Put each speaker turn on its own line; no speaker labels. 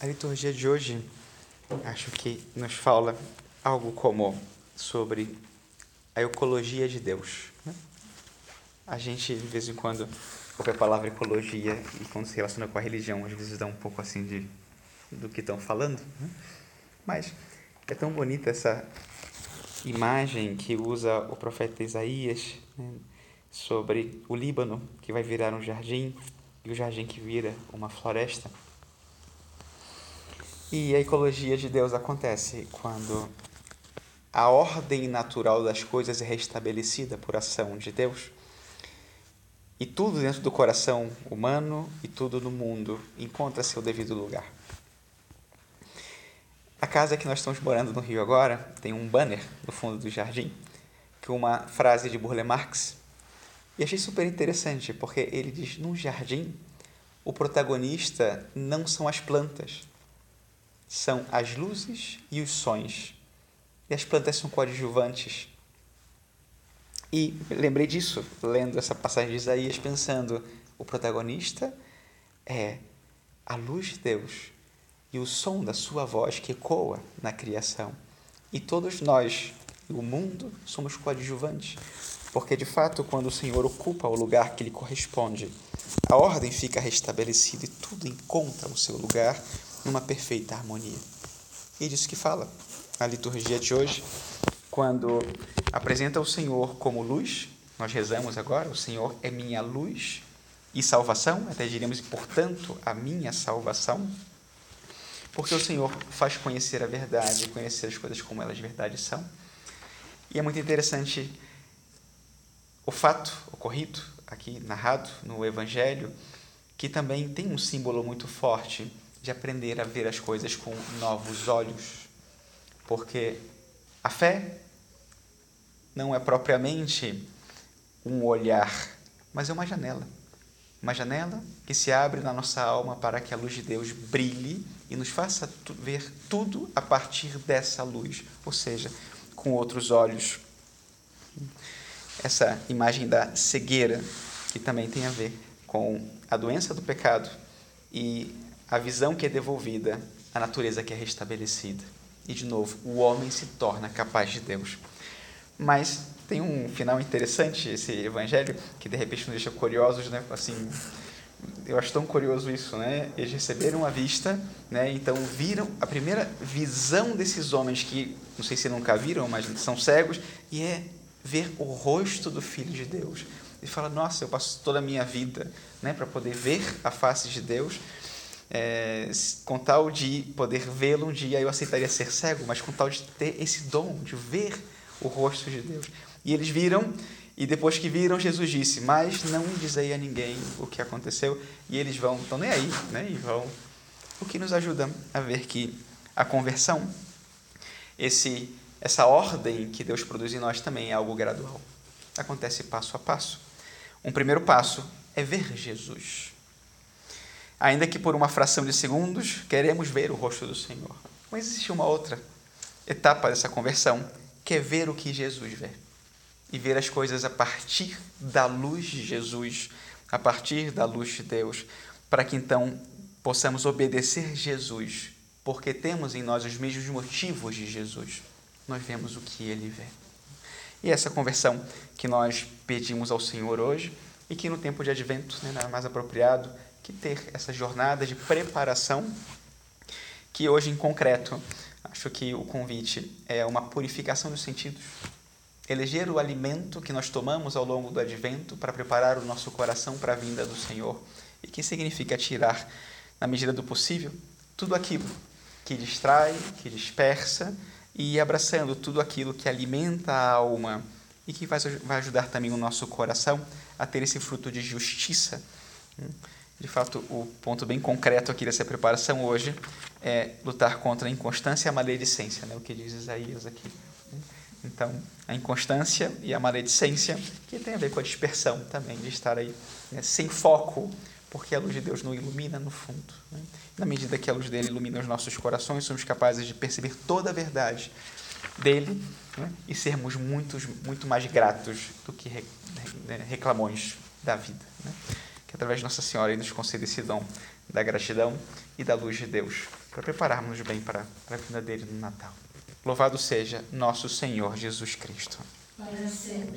A liturgia de hoje acho que nos fala algo como sobre a ecologia de Deus. Né? A gente, de vez em quando, ouve a palavra ecologia e quando se relaciona com a religião, às vezes dá um pouco assim de do que estão falando. Né? Mas é tão bonita essa imagem que usa o profeta Isaías né? sobre o Líbano, que vai virar um jardim, e o jardim que vira uma floresta. E a ecologia de Deus acontece quando a ordem natural das coisas é restabelecida por ação de Deus. E tudo dentro do coração humano e tudo no mundo encontra seu devido lugar. A casa que nós estamos morando no Rio agora tem um banner no fundo do jardim com uma frase de Burle Marx. E achei super interessante porque ele diz: num jardim, o protagonista não são as plantas, são as luzes e os sons. E as plantas são coadjuvantes. E lembrei disso, lendo essa passagem de Isaías, pensando: o protagonista é a luz de Deus e o som da sua voz que ecoa na criação. E todos nós, o mundo, somos coadjuvantes. Porque, de fato, quando o Senhor ocupa o lugar que lhe corresponde, a ordem fica restabelecida e tudo encontra o seu lugar numa perfeita harmonia. E disso que fala a liturgia de hoje, quando apresenta o Senhor como luz, nós rezamos agora, o Senhor é minha luz e salvação, até diríamos, portanto, a minha salvação, porque o Senhor faz conhecer a verdade, conhecer as coisas como elas de verdade são. E é muito interessante o fato ocorrido aqui narrado no Evangelho, que também tem um símbolo muito forte de aprender a ver as coisas com novos olhos. Porque a fé não é propriamente um olhar, mas é uma janela. Uma janela que se abre na nossa alma para que a luz de Deus brilhe e nos faça ver tudo a partir dessa luz, ou seja, com outros olhos. Essa imagem da cegueira, que também tem a ver com a doença do pecado e a visão que é devolvida, a natureza que é restabelecida. E, de novo, o homem se torna capaz de Deus. Mas tem um final interessante esse evangelho, que de repente nos deixa curiosos, né? Assim, eu acho tão curioso isso, né? Eles receberam a vista, né? Então viram a primeira visão desses homens que não sei se nunca viram, mas são cegos, e é ver o rosto do Filho de Deus. E fala: Nossa, eu passo toda a minha vida, né, para poder ver a face de Deus é, com tal de poder vê-lo um dia eu aceitaria ser cego, mas com tal de ter esse dom de ver o rosto de Deus. E eles viram, e depois que viram, Jesus disse: Mas não dizei a ninguém o que aconteceu. E eles vão, estão nem aí, né? E vão. O que nos ajuda a ver que a conversão, esse, essa ordem que Deus produz em nós também é algo gradual. Acontece passo a passo. Um primeiro passo é ver Jesus. Ainda que por uma fração de segundos, queremos ver o rosto do Senhor. Mas existe uma outra etapa dessa conversão, que é ver o que Jesus vê. E ver as coisas a partir da luz de Jesus, a partir da luz de Deus, para que então possamos obedecer Jesus, porque temos em nós os mesmos motivos de Jesus. Nós vemos o que ele vê. E essa conversão que nós pedimos ao Senhor hoje, e que no tempo de advento, né, mais apropriado, que ter essa jornada de preparação, que hoje, em concreto, acho que o convite é uma purificação dos sentidos. Eleger o alimento que nós tomamos ao longo do advento para preparar o nosso coração para a vinda do Senhor. E que significa tirar, na medida do possível, tudo aquilo que distrai, que dispersa e abraçando tudo aquilo que alimenta a alma e que vai ajudar também o nosso coração a ter esse fruto de justiça de fato, o ponto bem concreto aqui dessa preparação hoje é lutar contra a inconstância e a maledicência, né? o que diz Isaías aqui. Então, a inconstância e a maledicência, que tem a ver com a dispersão também, de estar aí né, sem foco, porque a luz de Deus não ilumina no fundo. Né? Na medida que a luz dele ilumina os nossos corações, somos capazes de perceber toda a verdade dele né? e sermos muitos, muito mais gratos do que né, reclamões da vida. Né? Através de Nossa Senhora nos conceda esse dom da gratidão e da luz de Deus para prepararmos bem para, para a vinda dele no Natal. Louvado seja nosso Senhor Jesus Cristo.
Para sempre